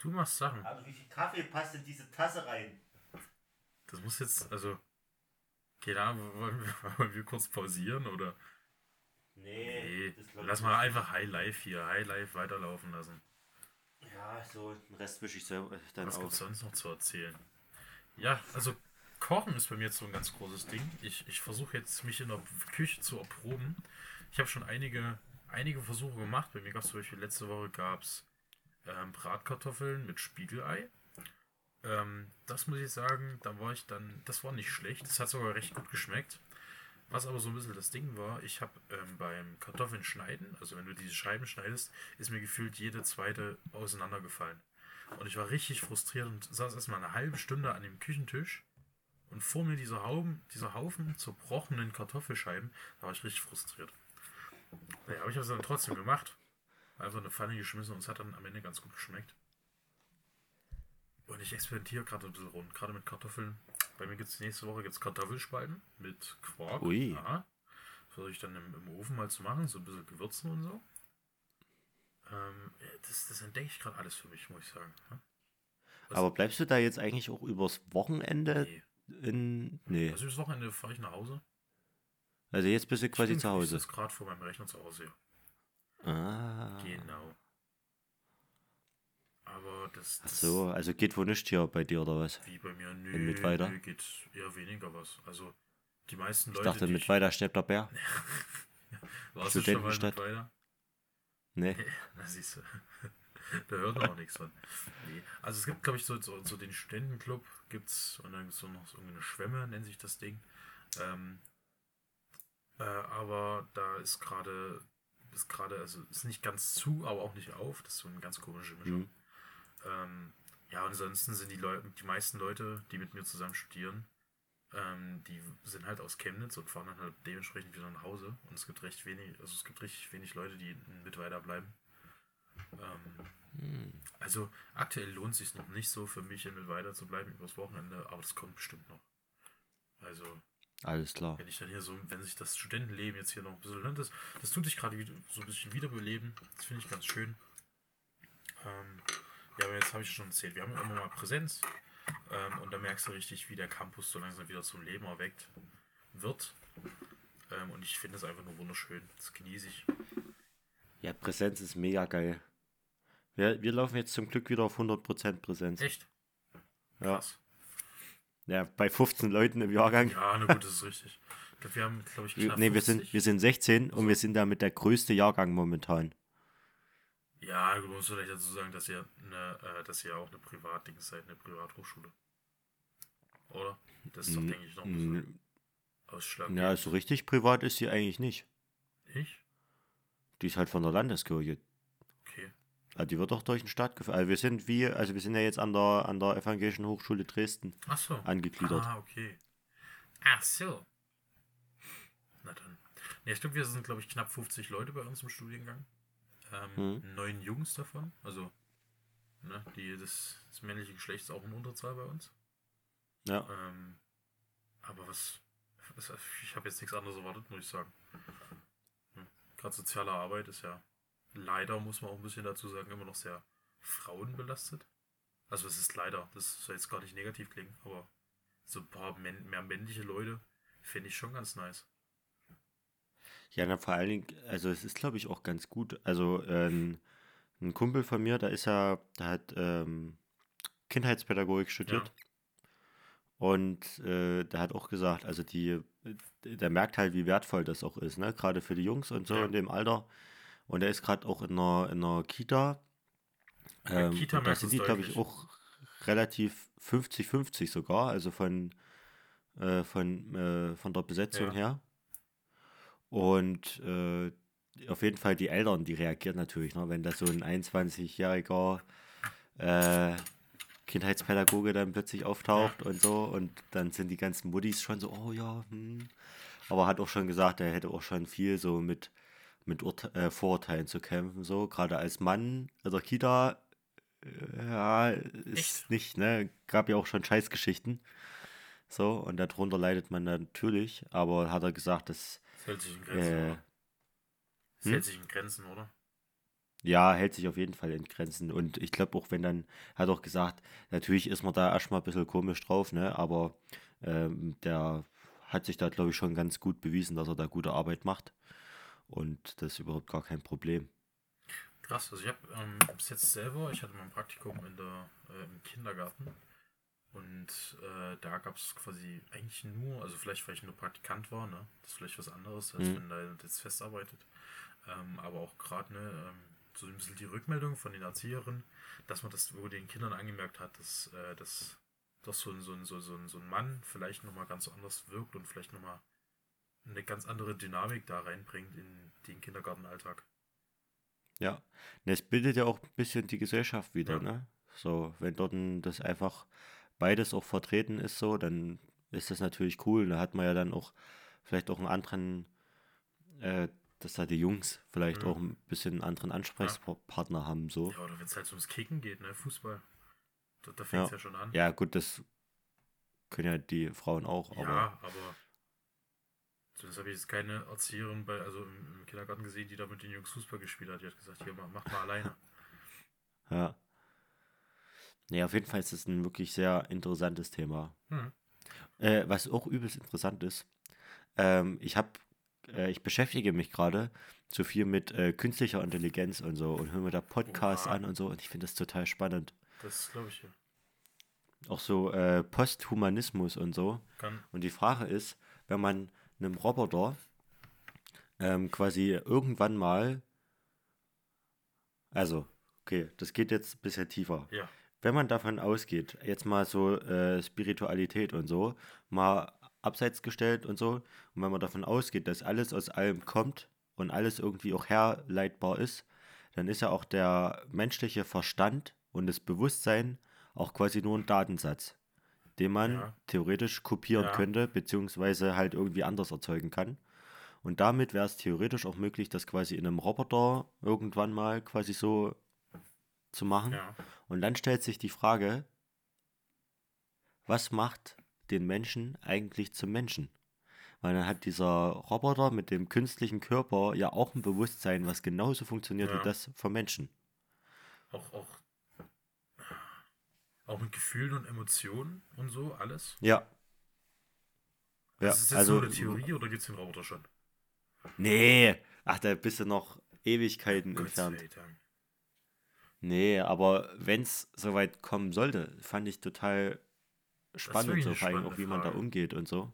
Du machst Sachen. Also, wie viel Kaffee passt in diese Tasse rein? Das muss jetzt, also. Ahnung, wollen wir, wollen wir kurz pausieren oder? Nee, Nee, lass mal einfach High Life hier, High Life weiterlaufen lassen. Ja, so, den Rest wische ich selber dann Was aus. gibt's sonst noch zu erzählen? Ja, also Kochen ist bei mir jetzt so ein ganz großes Ding. Ich, ich versuche jetzt mich in der Küche zu erproben. Ich habe schon einige, einige Versuche gemacht. Bei mir gab es zum Beispiel letzte Woche gab's, ähm, Bratkartoffeln mit Spiegelei. Ähm, das muss ich sagen, da war ich dann, das war nicht schlecht. Das hat sogar recht gut geschmeckt. Was aber so ein bisschen das Ding war, ich habe ähm, beim Kartoffeln schneiden, also wenn du diese Scheiben schneidest, ist mir gefühlt jede zweite auseinandergefallen. Und ich war richtig frustriert und saß erstmal eine halbe Stunde an dem Küchentisch und vor mir dieser Haufen, dieser Haufen zerbrochenen Kartoffelscheiben, da war ich richtig frustriert. Naja, aber ich habe es dann trotzdem gemacht. Einfach eine Pfanne geschmissen und es hat dann am Ende ganz gut geschmeckt. Und ich experimentiere gerade ein bisschen rund, gerade mit Kartoffeln. Bei mir gibt es nächste Woche gibt's Kartoffelspalten mit Quark. Ui. Ja. Versuche ich dann im, im Ofen mal zu machen, so ein bisschen gewürzen und so. Ähm, ja, das, das entdecke ich gerade alles für mich, muss ich sagen. Was- Aber bleibst du da jetzt eigentlich auch übers Wochenende Nee. in. Nee. Also das Wochenende fahre ich nach Hause. Also jetzt bist du quasi Stimmt, zu Ich Hause. sitze gerade vor meinem Rechner zu Hause. ja. Ah. Genau. Aber das, Ach das so, also geht wohl nicht hier bei dir oder was? wie bei mir, nö, Und mit weiter? nö, geht eher weniger was. Also die meisten Ich Leute, dachte, die mit ich- weiter steppt der Bär. warst du schon mal mit Studentenstadt. weiter? Nee. Na siehst du, da hört man auch nichts von. Nee. Also es gibt, glaube ich, so, so, so den Studentenclub gibt's und dann gibt's so noch so eine Schwemme, nennt sich das Ding. Ähm, äh, aber da ist gerade, ist gerade, also ist nicht ganz zu, aber auch nicht auf. Das ist so eine ganz komische Mischung. Mhm. Ähm, ja, und ansonsten sind die Leute, die meisten Leute, die mit mir zusammen studieren, ähm, die sind halt aus Chemnitz und fahren dann halt dementsprechend wieder nach Hause. Und es gibt recht wenig, also es gibt richtig wenig Leute, die mit weiter bleiben. Ähm, Hm. also aktuell lohnt es sich noch nicht so für mich, mit weiter zu bleiben übers Wochenende, aber das kommt bestimmt noch. Also, Alles klar. wenn ich dann hier so, wenn sich das Studentenleben jetzt hier noch ein bisschen, ne, das, das tut sich gerade so ein bisschen wiederbeleben. Das finde ich ganz schön. Ähm, ja, aber jetzt habe ich schon erzählt, wir haben immer mal Präsenz. Ähm, und da merkst du richtig, wie der Campus so langsam wieder zum Leben erweckt wird. Ähm, und ich finde es einfach nur wunderschön. Das genieße ich. Ja, Präsenz ist mega geil. Wir, wir laufen jetzt zum Glück wieder auf 100% Präsenz. Echt? Ja. Krass. ja, bei 15 Leuten im Jahrgang. Ja, na gut, das ist richtig. Ich glaube, wir haben, glaube ich, knapp nee, wir sind, 50. wir sind 16 und Also- wir sind damit der größte Jahrgang momentan. Ja, du musst vielleicht dazu sagen, dass ihr, eine, äh, dass ihr auch eine Privatdings seid, eine Privathochschule. Oder? Das ist doch, denke ich, noch ein bisschen ausschlaggebend. Ja, so richtig privat ist sie eigentlich nicht. Ich? Die ist halt von der Landeskirche. Okay. Also die wird doch durch den Staat geführt. Also wir sind wie, also wir sind ja jetzt an der, an der Evangelischen Hochschule Dresden Ach so. angegliedert. Ah, okay. Ach so. Na dann. Ja, ich glaube, wir sind, glaube ich, knapp 50 Leute bei uns im Studiengang. Ähm, Mhm. Neun Jungs davon. Also, ne, die, das, das männliche Geschlecht ist auch in Unterzahl bei uns. Ja. Ähm, aber was, was ich habe jetzt nichts anderes erwartet, muss ich sagen. Hm. Gerade soziale Arbeit ist ja leider, muss man auch ein bisschen dazu sagen, immer noch sehr frauenbelastet. Also es ist leider, das soll jetzt gar nicht negativ klingen, aber so ein paar mehr männliche Leute finde ich schon ganz nice. Ja, na, vor allen Dingen, also es ist, glaube ich, auch ganz gut. Also ähm, ein Kumpel von mir, da ist ja, der hat ähm, Kindheitspädagogik studiert. Und äh, der hat auch gesagt, also die, der merkt halt, wie wertvoll das auch ist, ne? Gerade für die Jungs und so Ja. in dem Alter. Und er ist gerade auch in einer, in einer Kita. Ähm, Kita da sind die, glaube ich, auch relativ 50-50 sogar, also von, äh, von, äh, von der Besetzung Ja. her. Und äh, auf jeden Fall die Eltern, die reagieren natürlich, ne? wenn da so ein 21-jähriger äh, Kindheitspädagoge dann plötzlich auftaucht und so und dann sind die ganzen Muttis schon so, oh ja, hm. aber hat auch schon gesagt, er hätte auch schon viel so mit, mit Urte äh, Vorurteilen zu kämpfen, so, gerade als Mann der Kita, äh, ja, ist Echt? nicht, ne, gab ja auch schon Scheißgeschichten, so, und darunter leidet man natürlich, aber hat er gesagt, dass, Das hält sich in Grenzen, äh, oder? Das hm? hält sich in Grenzen, oder? Ja, hält sich auf jeden Fall in Grenzen. Und ich glaube auch, wenn dann, hat auch gesagt, natürlich ist man da erstmal ein bisschen komisch drauf, ne? Aber ähm, der hat sich da, glaube ich, schon ganz gut bewiesen, dass er da gute Arbeit macht. Und das ist überhaupt gar kein Problem. Krass, also ich habe ähm, bis jetzt selber, ich hatte mal ein Praktikum in der, äh, im Kindergarten und äh, da gab es quasi eigentlich nur, also vielleicht weil ich nur Praktikant war, ne? Das ist vielleicht was anderes, als Mhm. wenn da jetzt festarbeitet. Ähm, aber auch gerade, ne, ähm, so ein bisschen die Rückmeldung von den Erzieherinnen, dass man das wo den Kindern angemerkt hat, dass, äh, dass, dass so, ein, so, ein, so, ein, so ein Mann vielleicht nochmal ganz anders wirkt und vielleicht nochmal eine ganz andere Dynamik da reinbringt in den Kindergartenalltag. Ja. Es bildet ja auch ein bisschen die Gesellschaft wieder, Ja. ne? So, wenn dort das einfach beides auch vertreten ist, so, dann ist das natürlich cool. Da hat man ja dann auch vielleicht auch einen anderen, äh, dass da die Jungs vielleicht Mhm. auch ein bisschen einen anderen Ansprechpartner haben, so. Ja, oder wenn es halt ums Kicken geht, ne, Fußball. Da, da fängt es Ja. ja. schon an. Ja, gut, das können ja die Frauen auch, aber Ja, aber zumindest habe ich jetzt keine Erzieherin bei, also im, im Kindergarten gesehen, die da mit den Jungs Fußball gespielt hat. Die hat gesagt, hier, mach, mach mal alleine. ja. Nee, auf jeden Fall ist es ein wirklich sehr interessantes Thema. Hm. Äh, was auch übelst interessant ist, ähm, ich habe, äh, ich beschäftige mich gerade so viel mit äh, künstlicher Intelligenz und so und höre mir da Podcasts Oha. an und so und ich finde das total spannend. Das glaube ich ja. Auch so äh, Posthumanismus und so. Kann. Und die Frage ist, wenn man einem Roboter ähm, quasi irgendwann mal, also, okay, das geht jetzt ein bisschen tiefer. Ja. Wenn man davon ausgeht, jetzt mal so äh, Spiritualität und so, mal abseits gestellt und so, und wenn man davon ausgeht, dass alles aus allem kommt und alles irgendwie auch herleitbar ist, dann ist ja auch der menschliche Verstand und das Bewusstsein auch quasi nur ein Datensatz, den man Ja. theoretisch kopieren Ja. könnte, beziehungsweise halt irgendwie anders erzeugen kann. Und damit wäre es theoretisch auch möglich, das quasi in einem Roboter irgendwann mal quasi so zu machen. Ja. Und dann stellt sich die Frage, was macht den Menschen eigentlich zum Menschen? Weil dann hat dieser Roboter mit dem künstlichen Körper ja auch ein Bewusstsein, was genauso funktioniert Ja. wie das vom Menschen. Auch, auch, auch mit Gefühlen und Emotionen und so, alles. Ja. Ja, ist das jetzt also, nur eine Theorie oder gibt es den Roboter schon? nee, ach, da bist du noch Ewigkeiten Gott entfernt. sei Dank. Nee, aber wenn es soweit kommen sollte, fand ich total spannend, so vor allem auch, wie man da umgeht und so.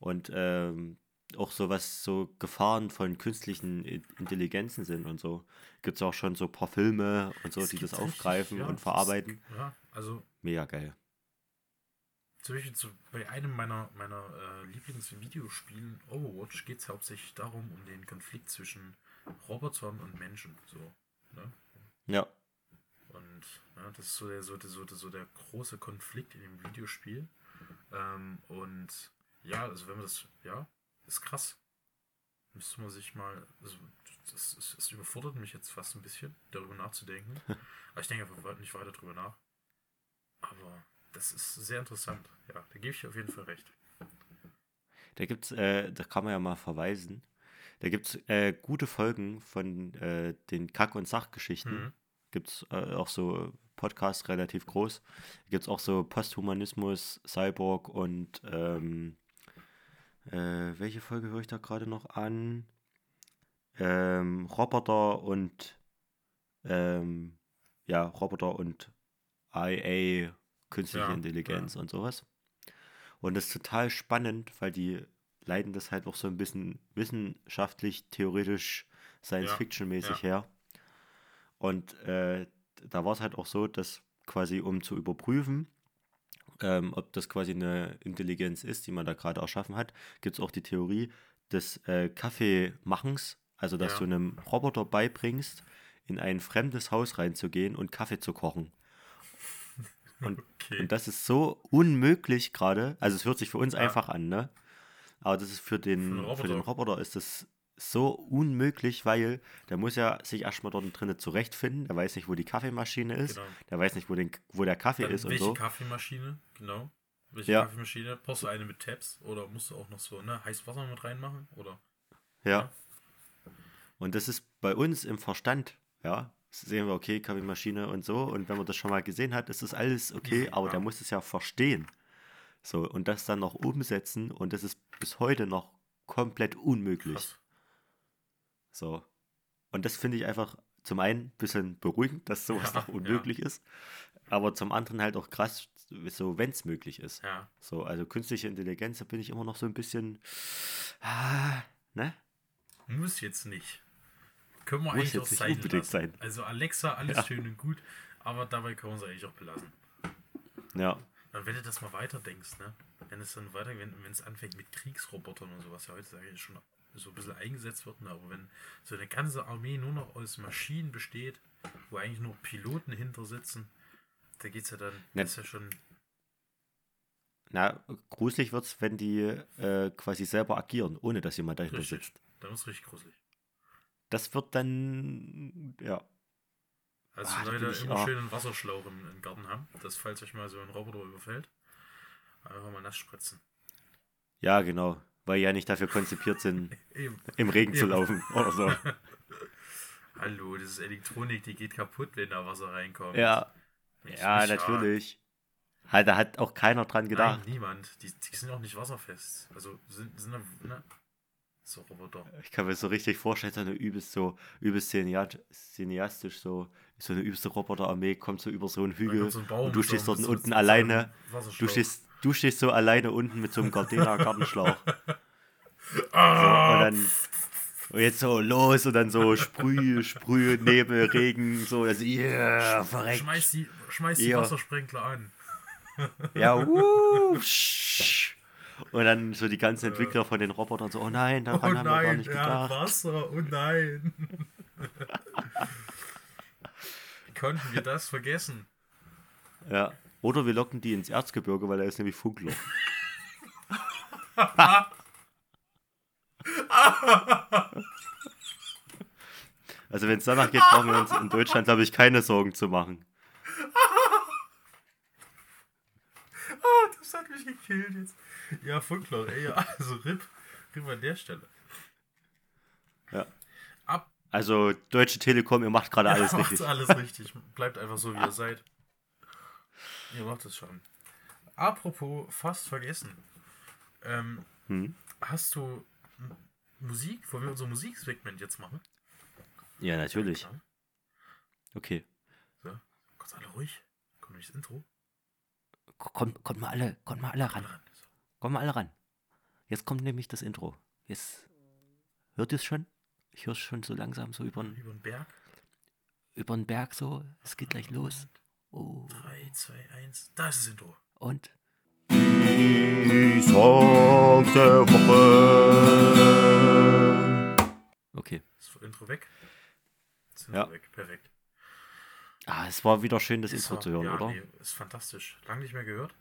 Und ähm, auch so, was so Gefahren von künstlichen Intelligenzen sind und so. Gibt es auch schon so ein paar Filme und so, Es die das richtig, aufgreifen ja, und das- verarbeiten. Ja, also Mega geil. Zum Beispiel zu, bei einem meiner, meiner äh, Lieblingsvideospielen, Overwatch, geht es hauptsächlich darum, um den Konflikt zwischen Robotern und Menschen. So, ne? Ja, Und ja, das ist so der, so, der, so, der, so der große Konflikt in dem Videospiel. Ähm, und ja, also wenn man das, ja, ist krass. Müsste man sich mal, also das, das, das überfordert mich jetzt fast ein bisschen, darüber nachzudenken. Aber ich denke einfach nicht weiter drüber nach. Aber das ist sehr interessant. Ja, da gebe ich auf jeden Fall recht. da gibt's, äh, da kann man ja mal verweisen. Da gibt es äh, gute Folgen von äh, den Kack- und Sachgeschichten. Mhm. Gibt es äh, auch so Podcasts relativ groß. Gibt es auch so Posthumanismus, Cyborg und ähm, äh, welche Folge höre ich da gerade noch an? Ähm, Roboter und ähm, ja, Roboter und IA, künstliche Ja, Intelligenz und sowas. Und das ist total spannend, weil die leiten das halt auch so ein bisschen wissenschaftlich, theoretisch, Science-Fiction-mäßig ja. her. Und äh, da war es halt auch so, dass quasi um zu überprüfen, ähm, ob das quasi eine Intelligenz ist, die man da gerade erschaffen hat, gibt es auch die Theorie, des äh, Kaffeemachens, also dass Ja. du einem Roboter beibringst, in ein fremdes Haus reinzugehen und Kaffee zu kochen. Und, Okay. und das ist so unmöglich gerade. Also es hört sich für uns Ja. einfach an, ne? Aber das ist für den, Für den. Roboter ist das so unmöglich, weil der muss ja sich erstmal dort drinnen zurechtfinden. Der weiß nicht, wo die Kaffeemaschine ist. Genau. Der weiß nicht, wo, den, wo der Kaffee Dann ist und welche so. Kaffeemaschine, genau. Welche Ja. Kaffeemaschine? Brauchst du eine mit Tabs oder musst du auch noch so ne, heißes Wasser mit reinmachen? Oder? Ja. Und das ist bei uns im Verstand, ja. Sehen wir, okay, Kaffeemaschine und so. Und wenn man das schon mal gesehen hat, ist das alles okay, Easy, aber ja. der muss es ja verstehen. So, und das dann noch umsetzen und das ist bis heute noch komplett unmöglich. Krass. So. Und das finde ich einfach zum einen ein bisschen beruhigend, dass sowas Ja, noch unmöglich ist, aber zum anderen halt auch krass, so wenn es möglich ist. Ja. So, also künstliche Intelligenz, da bin ich immer noch so ein bisschen, ah, ne? Muss jetzt nicht. Können wir Muss eigentlich auch nicht sein unbedingt lassen. sein. Also Alexa, alles Ja. schön und gut, aber dabei können wir es eigentlich auch belassen. Ja, Und wenn du das mal weiterdenkst, ne? Wenn es dann weiter, wenn wenn es anfängt mit Kriegsrobotern und sowas, ja heutzutage schon so ein bisschen eingesetzt wird, ne? aber wenn so eine ganze Armee nur noch aus Maschinen besteht, wo eigentlich nur Piloten hinter sitzen, da geht's ja dann, das ist ja schon, na, gruselig wird es, wenn die äh, quasi selber agieren, ohne dass jemand dahinter Richtig. sitzt. dann ist richtig gruselig. Das wird dann, ja, Also da Leute, ich- immer ah. schön einen Wasserschlauch im, im Garten haben, dass falls euch mal so ein Roboter überfällt, einfach mal nass spritzen. ja, genau, weil die ja nicht dafür konzipiert sind, Eben. im Regen zu Eben. laufen oder so. Hallo, das ist Elektronik, die geht kaputt, wenn da Wasser reinkommt. Ja, ja, natürlich. Halt, da hat auch keiner dran gedacht. Nein, niemand. Die, die sind auch nicht wasserfest. Also sind, sind ne? so Roboter. Ich kann mir so richtig vorstellen, so eine übelst so, übelst cineastisch, so, so eine übelste Roboterarmee kommt so über so einen Hügel so Baum und du stehst dort unten alleine. Du stehst, du stehst so alleine unten mit so einem Gardena-Gartenschlauch. So, Ah! und dann und jetzt so los und dann so Sprüh, Sprüh, Nebel, Regen, so, also, yeah, verreckt. Schmeiß die, schmeiß die Ja. Wassersprenkler an. Ja, uh, Und dann so die ganzen Entwickler von den Robotern so, oh nein, Oh daran haben wir gar nein, nicht ja, gedacht. Wasser, oh nein. Wie konnten wir das vergessen? Ja. Oder wir locken die ins Erzgebirge, weil da ist nämlich Funkloch. also wenn es danach geht, brauchen wir uns in Deutschland, glaube ich, keine Sorgen zu machen. Ah, das hat mich gekillt jetzt. Ja, Funkloch, ey, ja, also RIP, RIP an der Stelle. Ja. Ab, Also Deutsche Telekom, ihr macht gerade alles ja, richtig. macht's alles richtig. Bleibt einfach so, wie ihr seid. Ihr macht es schon. Apropos fast vergessen. Ähm, Hm? hast du Musik? Wollen wir unser Musiksegment jetzt machen? Ja, natürlich. Okay. So, kurz alle ruhig. Kommt nicht das Intro? Kommt, kommt mal alle, kommt mal alle ran. Alle ran. So. Kommt mal alle ran. Jetzt kommt nämlich das Intro. Jetzt hört ihr es schon? Ich höre es schon so langsam so über Über den Berg. den Berg so. Es geht gleich los. Oh. 3, 2, 1. Da ist das Intro. Und Die Song der Woche. okay. Ist das Intro weg? Das Intro Ja. weg. Perfekt. Ah, es war wieder schön, das Ist Intro er- zu hören, ja, oder? Nee, ist fantastisch. Lang nicht mehr gehört.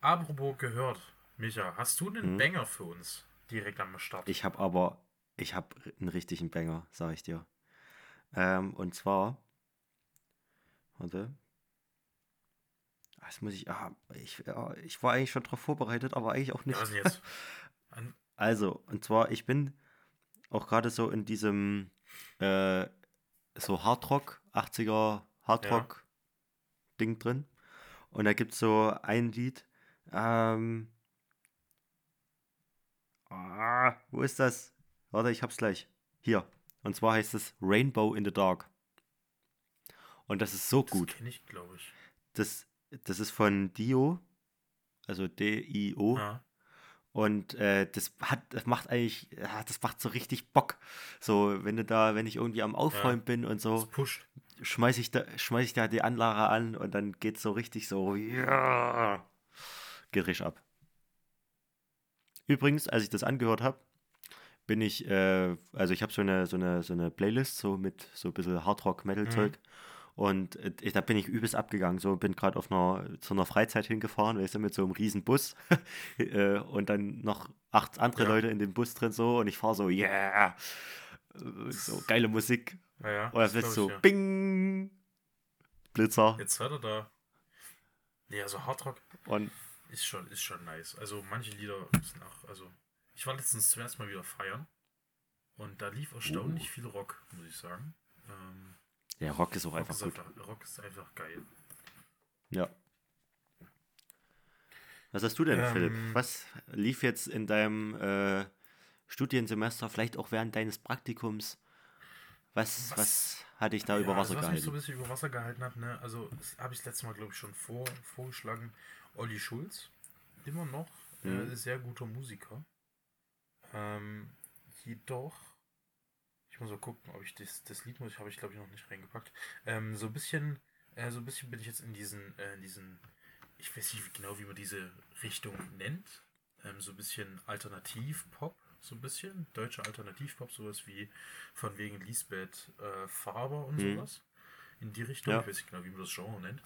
Apropos gehört. Micha, hast du einen Hm? Banger für uns? Direkt am Start. Ich habe aber, ich habe einen richtigen Banger, sag ich dir. Ähm, und zwar, warte. Ah, Das muss ich, ah, ich, ja, ich war eigentlich schon darauf vorbereitet, aber eigentlich auch Ja, nicht. jetzt? An, Also, und zwar, ich bin auch gerade so in diesem äh, so Hardrock, 80er Hardrock-Ding drin. Und da gibt es so ein Lied. Ähm, ah, wo ist das? Warte, ich hab's gleich. Hier. Und zwar heißt es Rainbow in the Dark. Und das ist so das gut. kenne ich, glaube ich. Das, das ist von Dio. Also D-I-O. Ja. Und äh, das hat, das macht eigentlich, ja, das macht so richtig Bock. So, wenn du da, wenn ich irgendwie am Aufräumen bin und so, schmeiß ich da, schmeiß ich da die Anlage an und dann geht's so richtig so, ja, geht richtig ab. Übrigens, als ich das angehört habe, bin ich, äh, also ich habe so eine, so, eine, so eine Playlist, so mit so ein bisschen Hardrock-Metal-Zeug. Und äh, da bin ich übelst abgegangen. So bin gerade auf einer, zu einer Freizeit hingefahren, weißt du, mit so einem riesen Bus. äh, und dann noch acht andere Ja. Leute in dem Bus drin so und ich fahre so, yeah! Äh, So geile Musik. Naja, Und das wird so, ja. bing! Blitzer. Jetzt hört er da. Nee, also Hardrock Und ist schon, ist schon nice. Also manche Lieder sind auch, also ich war letztens zum ersten Mal wieder feiern und da lief erstaunlich Uh. viel Rock, muss ich sagen. Ähm, der Rock ist auch Rock, einfach ist gut. einfach, Rock ist einfach geil. Ja. Was hast du denn, Ähm, Philipp? Was lief jetzt in deinem äh, Studiensemester, vielleicht auch während deines Praktikums? Was, was, Was- hat dich da über Ja, Wasser also was mich so ein gehalten? bisschen über Wasser gehalten hat, ne? Also das habe ich das letzte Mal, glaube ich, schon vor, vorgeschlagen. Olli Schulz, immer noch Mhm. äh, sehr guter Musiker. Ähm, jedoch, ich muss mal gucken, ob ich das, das Lied muss ich, habe ich glaube ich noch nicht reingepackt. Ähm, so ein bisschen, äh, so ein bisschen bin ich jetzt in diesen, äh, in diesen, ich weiß nicht genau, wie man diese Richtung nennt. Ähm, so ein bisschen Alternativ-Pop, so ein bisschen. Deutscher Alternativ-Pop, sowas wie von wegen Lisbeth äh, Faber und Mhm. sowas. In die Richtung. Ja. Ich weiß nicht genau, wie man das Genre nennt.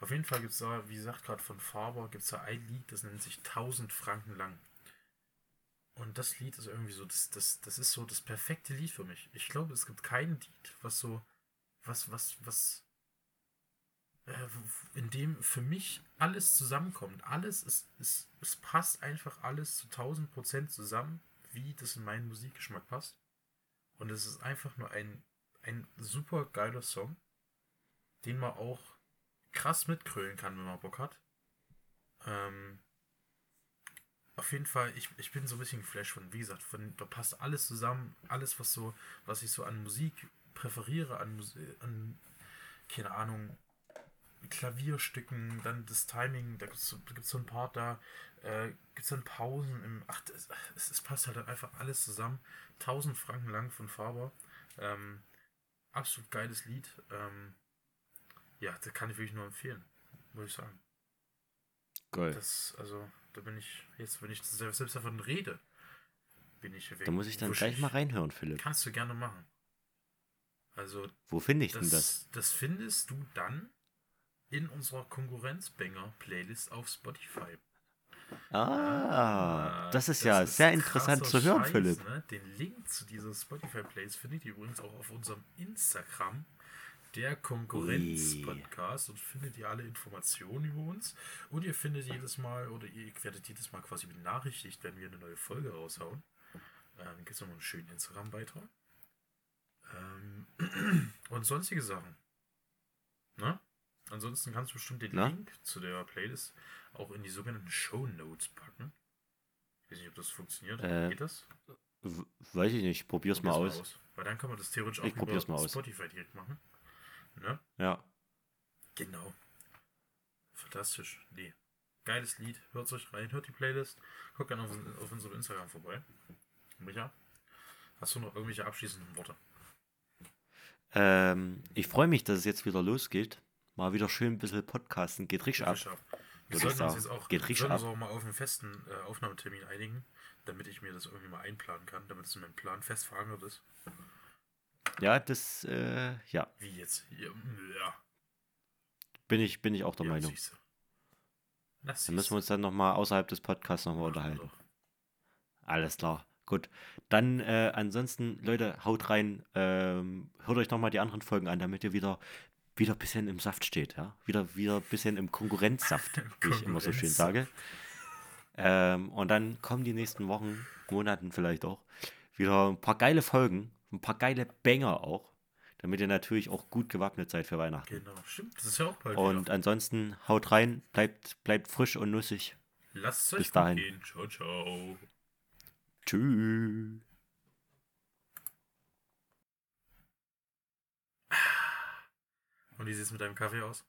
Auf jeden Fall gibt es da, wie gesagt, gerade von Faber gibt es da ein Lied, das nennt sich 1000 Franken lang. Und das Lied ist irgendwie so, das, das, das ist so das perfekte Lied für mich. Ich glaube, es gibt kein Lied, was so, was, was, was, äh, in dem für mich alles zusammenkommt. Alles ist, ist, es passt einfach alles zu 1000 Prozent zusammen, wie das in meinen Musikgeschmack passt. Und es ist einfach nur ein, ein super geiler Song, den man auch krass mitkrölen kann, wenn man Bock hat. Ähm, auf jeden Fall, ich, ich bin so ein bisschen geflasht von, wie gesagt, von, da passt alles zusammen, alles, was so, was ich so an Musik präferiere, an, Mus- an keine Ahnung, Klavierstücken, dann das Timing, da gibt es so, gibt's so ein Part da, äh, gibt es dann Pausen im, ach, das, es, es passt halt einfach alles zusammen. 1000 Franken lang von Faber. Ähm, absolut geiles Lied. Ähm, ja, das kann ich wirklich nur empfehlen, muss ich sagen. Geil. Das, also, da bin ich, jetzt, wenn ich selbst davon rede, bin ich Da muss ich dann gleich mal reinhören, Philipp. Kannst du gerne machen. Also, Wo finde ich denn das? das, das findest du dann in unserer Konkurrenzbanger-Playlist auf Spotify. Ah, das ist ja ist sehr interessant zu hören, Scheiß, Philipp. Ne? Den Link zu dieser Spotify-Playlist findet ihr übrigens auch auf unserem Instagram, der Konkurrenz-Podcast, und findet ihr alle Informationen über uns. Und ihr findet jedes Mal, oder ihr werdet jedes Mal quasi benachrichtigt, wenn wir eine neue Folge raushauen. Ähm, dann gibt es nochmal einen schönen Instagram-Beitrag. Ähm, und sonstige Sachen. Ne? Ansonsten kannst du bestimmt den Na? Link zu der Playlist auch in die sogenannten Show Notes packen. Ich weiß nicht, ob das funktioniert. Äh, Geht das? Weiß ich nicht, probier's mal Probier's aus. Weil dann kann man das theoretisch auch Ich probier's über mal aus. Spotify direkt machen. Ne? Ja. Genau. Fantastisch. Nee. Geiles Lied. Hört euch rein. Hört die Playlist. Guckt gerne auf, auf unserem Instagram vorbei. Micha, hast du noch irgendwelche abschließenden Worte? Ähm, ich freue mich, dass es jetzt wieder losgeht. Mal wieder schön ein bisschen podcasten. Geht richtig ab. Ab. Wir sollten uns jetzt auch, Geht richtig ab. auch mal auf einen festen äh, Aufnahmetermin einigen, damit ich mir das irgendwie mal einplanen kann, damit es in meinem Plan fest verankert ist. Ja, das, äh, ja, Wie jetzt? Ja, bin ich, bin ich auch der ja Meinung. Dann müssen wir uns dann nochmal außerhalb des Podcasts nochmal unterhalten. Alles klar. Gut. Dann äh, ansonsten, Leute, haut rein. Ähm, hört euch nochmal die anderen Folgen an, damit ihr wieder, wieder ein bisschen im Saft steht. Ja? Wieder, wieder ein bisschen im Konkurrenzsaft, wie ich immer so schön sage. Ähm, und dann kommen die nächsten Wochen, Monaten vielleicht auch, wieder ein paar geile Folgen, ein paar geile Banger auch, damit ihr natürlich auch gut gewappnet seid für Weihnachten. Genau, stimmt. Das ist ja auch bald Und wieder. ansonsten haut rein, bleibt, bleibt frisch und nussig. Lasst es euch bis gut dahin. gehen. Ciao, ciao. Tschüss. Und wie sieht es mit deinem Kaffee aus?